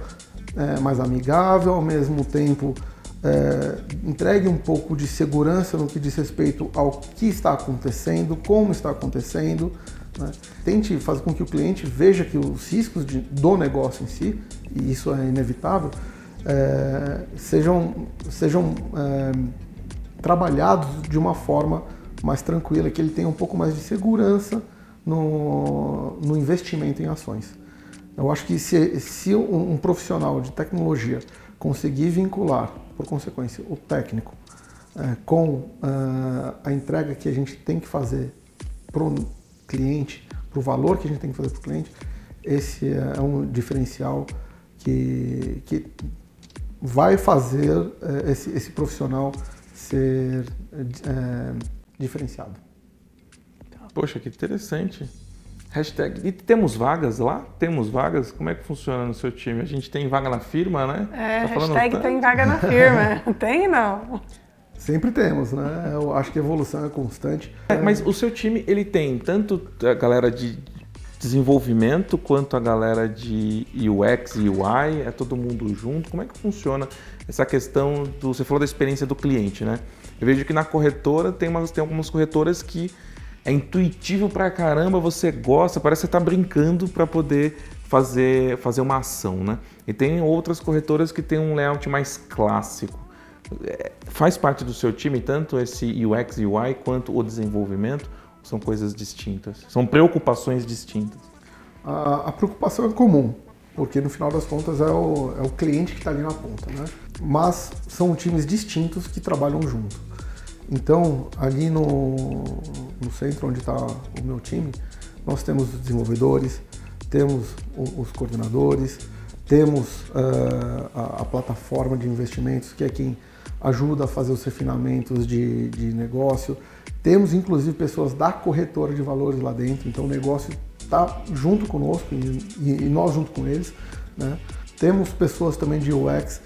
é, mais amigável, ao mesmo tempo é, entregue um pouco de segurança no que diz respeito ao que está acontecendo, como está acontecendo. Né? Tente fazer com que o cliente veja que os riscos de, do negócio em si, e isso é inevitável, é, sejam, sejam é, trabalhados de uma forma mais tranquila, que ele tenha um pouco mais de segurança no, no investimento em ações. Eu acho que se, se um, um profissional de tecnologia conseguir vincular, por consequência, o técnico é, com uh, a entrega que a gente tem que fazer para o cliente, para o valor que a gente tem que fazer para o cliente, esse é um diferencial que, que vai fazer é, esse, esse, profissional ser é, diferenciado. Poxa, que interessante. Hashtag. E temos vagas lá? Temos vagas? Como é que funciona no seu time? A gente tem vaga na firma, né? É, tá hashtag tem vaga na firma. tem não? Sempre temos, né? Eu acho que a evolução é constante. É, mas o seu time, ele tem tanto a galera de desenvolvimento quanto a galera de UX e UI, é todo mundo junto. Como é que funciona essa questão do... Você falou da experiência do cliente, né? Eu vejo que na corretora tem, umas, tem algumas corretoras que é intuitivo pra caramba, você gosta, parece que você tá brincando para poder fazer, fazer uma ação, né? E tem outras corretoras que tem um layout mais clássico. É, faz parte do seu time tanto esse UX e UI quanto o desenvolvimento? São coisas distintas? São preocupações distintas? A, a preocupação é comum, porque no final das contas é o, é o cliente que está ali na ponta, né? Mas são times distintos que trabalham junto. Então, ali no, no centro onde está o meu time, nós temos os desenvolvedores, temos os coordenadores, temos uh, a, a, plataforma de investimentos, que é quem ajuda a fazer os refinamentos de, de negócio. Temos, inclusive, pessoas da corretora de valores lá dentro, então o negócio está junto conosco e, e, nós junto com eles. Né? Temos pessoas também de UX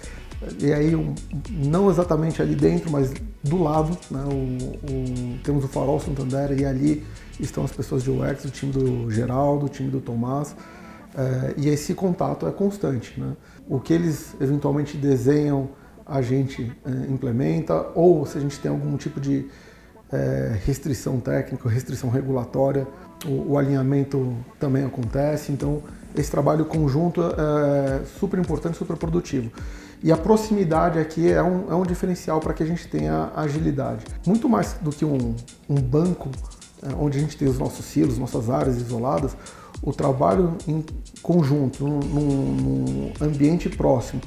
e aí um, não exatamente ali dentro, mas do lado, né, o, o, temos o Farol Santander e ali estão as pessoas de UX, o time do Geraldo, o time do Tomás, é, e esse contato é constante. Né? O que eles eventualmente desenham, a gente é, implementa, ou se a gente tem algum tipo de é, restrição técnica, restrição regulatória, o, o alinhamento também acontece, então esse trabalho conjunto é super importante, super produtivo. E a proximidade aqui é um, é um diferencial para que a gente tenha agilidade. Muito mais do que um, um banco, é, onde a gente tem os nossos silos, nossas áreas isoladas, o trabalho em conjunto, num, num ambiente próximo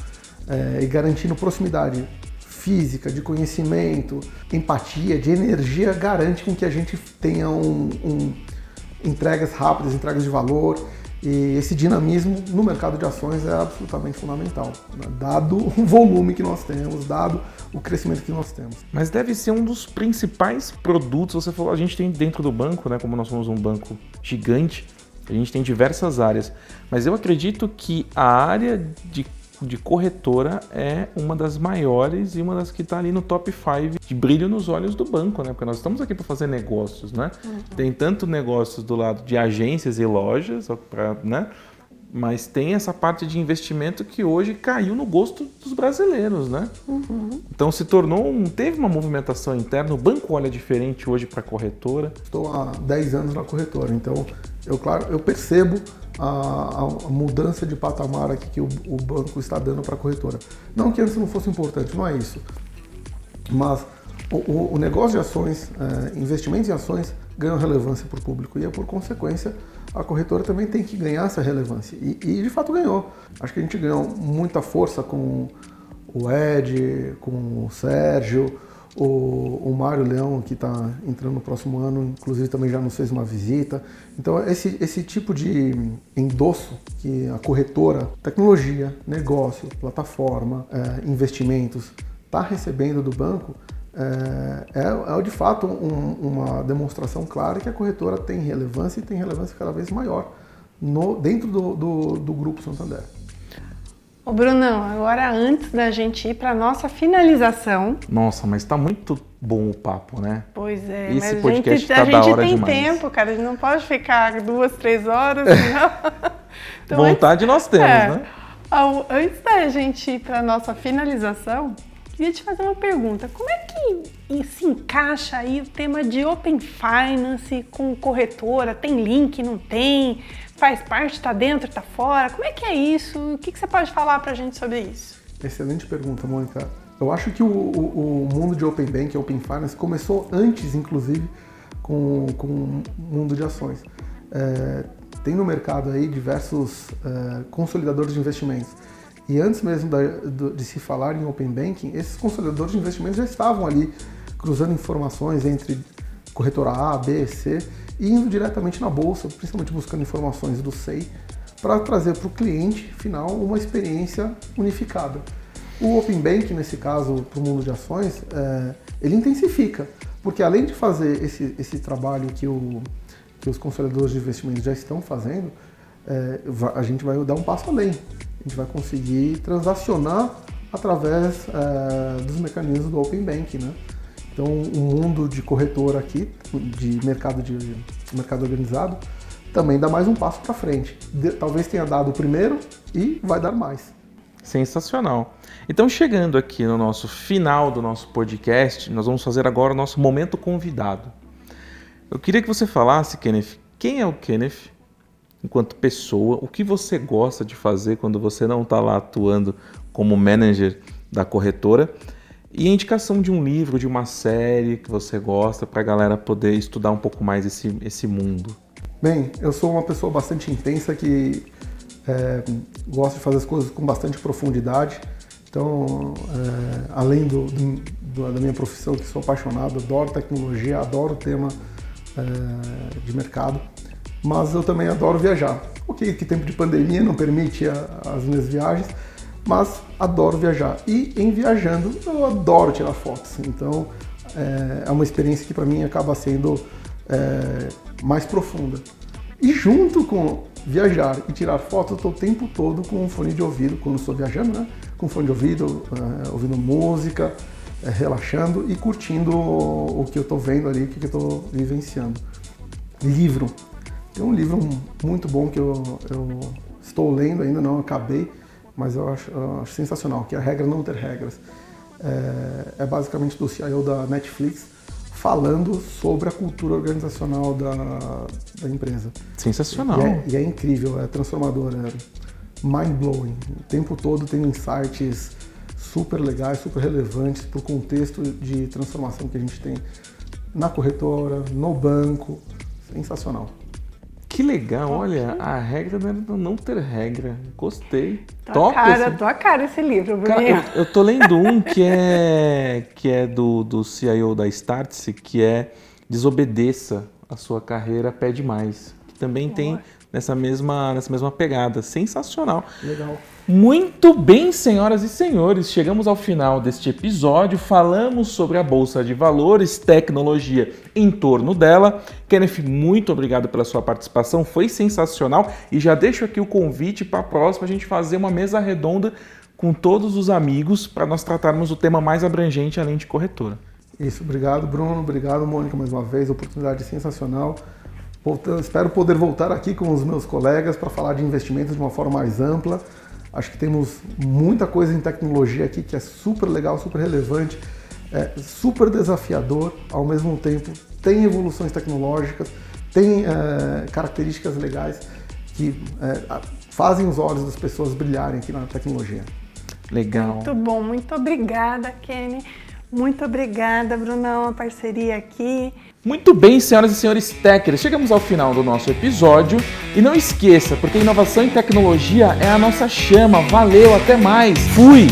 é, e garantindo proximidade física, de conhecimento, empatia, de energia, garante com que a gente tenha um, um entregas rápidas, entregas de valor e esse dinamismo no mercado de ações é absolutamente fundamental, né? dado o volume que nós temos, dado o crescimento que nós temos. Mas deve ser um dos principais produtos. Você falou, a gente tem dentro do banco, né? Como nós somos um banco gigante, a gente tem diversas áreas. Mas eu acredito que a área de de corretora é uma das maiores e uma das que está ali no top 5 de brilho nos olhos do banco, né? Porque nós estamos aqui para fazer negócios, né? Uhum. Tem tanto negócios do lado de agências e lojas, pra, né? Mas tem essa parte de investimento que hoje caiu no gosto dos brasileiros, né? Uhum. Então se tornou um, teve uma movimentação interna. O banco olha diferente hoje para a corretora. Estou há 10 anos na corretora, então eu claro eu percebo a, a, mudança de patamar aqui que o, o banco está dando para a corretora. Não que antes não fosse importante, não é isso. Mas o, o negócio de ações, é, investimentos em ações, ganham relevância para o público e, por consequência, a corretora também tem que ganhar essa relevância. E, e, de fato ganhou. Acho que a gente ganhou muita força com o Ed, com o Sérgio, o, o Mário Leão, que está entrando no próximo ano, inclusive também já nos fez uma visita. Então, esse, esse tipo de endosso que a corretora, tecnologia, negócio, plataforma, é, investimentos, está recebendo do banco, é, é, é de fato um, uma demonstração clara que a corretora tem relevância e tem relevância cada vez maior no, dentro do, do, do Grupo Santander. Ô Brunão, agora antes da gente ir para nossa finalização. Nossa, mas tá muito bom o papo, né? Pois é, Esse mas podcast a gente, tá a da gente hora tem demais. tempo, cara. A gente não pode ficar duas, três horas, senão. Então, Vontade nós temos, é, né? ao- antes da gente ir para nossa finalização, queria te fazer uma pergunta. Como é que se encaixa aí o tema de Open Finance com corretora? Tem link, não tem? Faz parte, está dentro, está fora? Como é que é isso? O que, que você pode falar para a gente sobre isso? Excelente pergunta, Mônica. Eu acho que o, o- o mundo de Open Bank, Open Finance, começou antes, inclusive, com, com o mundo de ações. É, tem no mercado aí diversos é, consolidadores de investimentos. E antes mesmo de se falar em Open Banking, esses consolidadores de investimentos já estavam ali cruzando informações entre corretora A, B, C e indo diretamente na bolsa, principalmente buscando informações do SEI, para trazer para o cliente final uma experiência unificada. O Open Bank, nesse caso, para o mundo de ações, é, ele intensifica, porque além de fazer esse, esse trabalho que, o, que os consolidadores de investimentos já estão fazendo, é, a gente vai dar um passo além. A gente vai conseguir transacionar através é, dos mecanismos do Open Bank, né? Então, o mundo de corretora aqui, de mercado, de, mercado organizado, também dá mais um passo para frente. De- talvez tenha dado o primeiro e vai dar mais. Sensacional. Então, chegando aqui no nosso final do nosso podcast, nós vamos fazer agora o nosso momento convidado. Eu queria que você falasse, Kenneth, quem é o Kenneth enquanto pessoa, o que você gosta de fazer quando você não está lá atuando como manager da corretora e a indicação de um livro, de uma série que você gosta para a galera poder estudar um pouco mais esse, esse mundo. Bem, eu sou uma pessoa bastante intensa que é, gosta de fazer as coisas com bastante profundidade. Então, é, além do, do- da minha profissão, que sou apaixonado, adoro tecnologia, adoro o tema é, de mercado, mas eu também adoro viajar. Ok, que tempo de pandemia não permite a- as minhas viagens, mas adoro viajar. E em viajando, eu adoro tirar fotos. Então, é, é uma experiência que para mim acaba sendo é, mais profunda. E junto com viajar e tirar fotos, eu estou o tempo todo com um fone de ouvido, quando estou viajando, né? Com fone de ouvido, é, ouvindo música, é, relaxando e curtindo o, o que eu estou vendo ali, o que eu estou vivenciando. Livro. Tem um livro muito bom que eu, eu estou lendo, ainda não acabei, mas eu acho, eu acho sensacional, que é a regra não ter regras. É, é basicamente do CIO da Netflix, falando sobre a cultura organizacional da, da empresa. Sensacional. E é, e é incrível, é transformador, é mind-blowing. O tempo todo tem insights super legais, super relevantes para o contexto de transformação que a gente tem na corretora, no banco. Sensacional. Que legal, olha, a regra não era não ter regra. Gostei. Tua Top cara, esse- tua cara esse livro, Cara, eu, eu tô lendo um que é que é do, do CIO da Startse, que é desobedeça a sua carreira pede mais. Que também tem nessa mesma, nessa mesma pegada. Sensacional. Legal. Muito bem, senhoras e senhores, chegamos ao final deste episódio. Falamos sobre a Bolsa de Valores, tecnologia em torno dela. Kenneth, muito obrigado pela sua participação, foi sensacional. E já deixo aqui o convite para a próxima a gente fazer uma mesa redonda com todos os amigos para nós tratarmos o tema mais abrangente além de corretora. Isso, obrigado Bruno, obrigado Mônica mais uma vez, oportunidade sensacional. Espero poder voltar aqui com os meus colegas para falar de investimentos de uma forma mais ampla. Acho que temos muita coisa em tecnologia aqui que é super legal, super relevante, é super desafiador, ao mesmo tempo tem evoluções tecnológicas, tem é, características legais que é, fazem os olhos das pessoas brilharem aqui na tecnologia. Legal. Muito bom, muito obrigada, Kenny. Muito obrigada, Brunão, a parceria aqui. Muito bem, senhoras e senhores techers, chegamos ao final do nosso episódio. E não esqueça, porque inovação e tecnologia é a nossa chama. Valeu, até mais. Fui!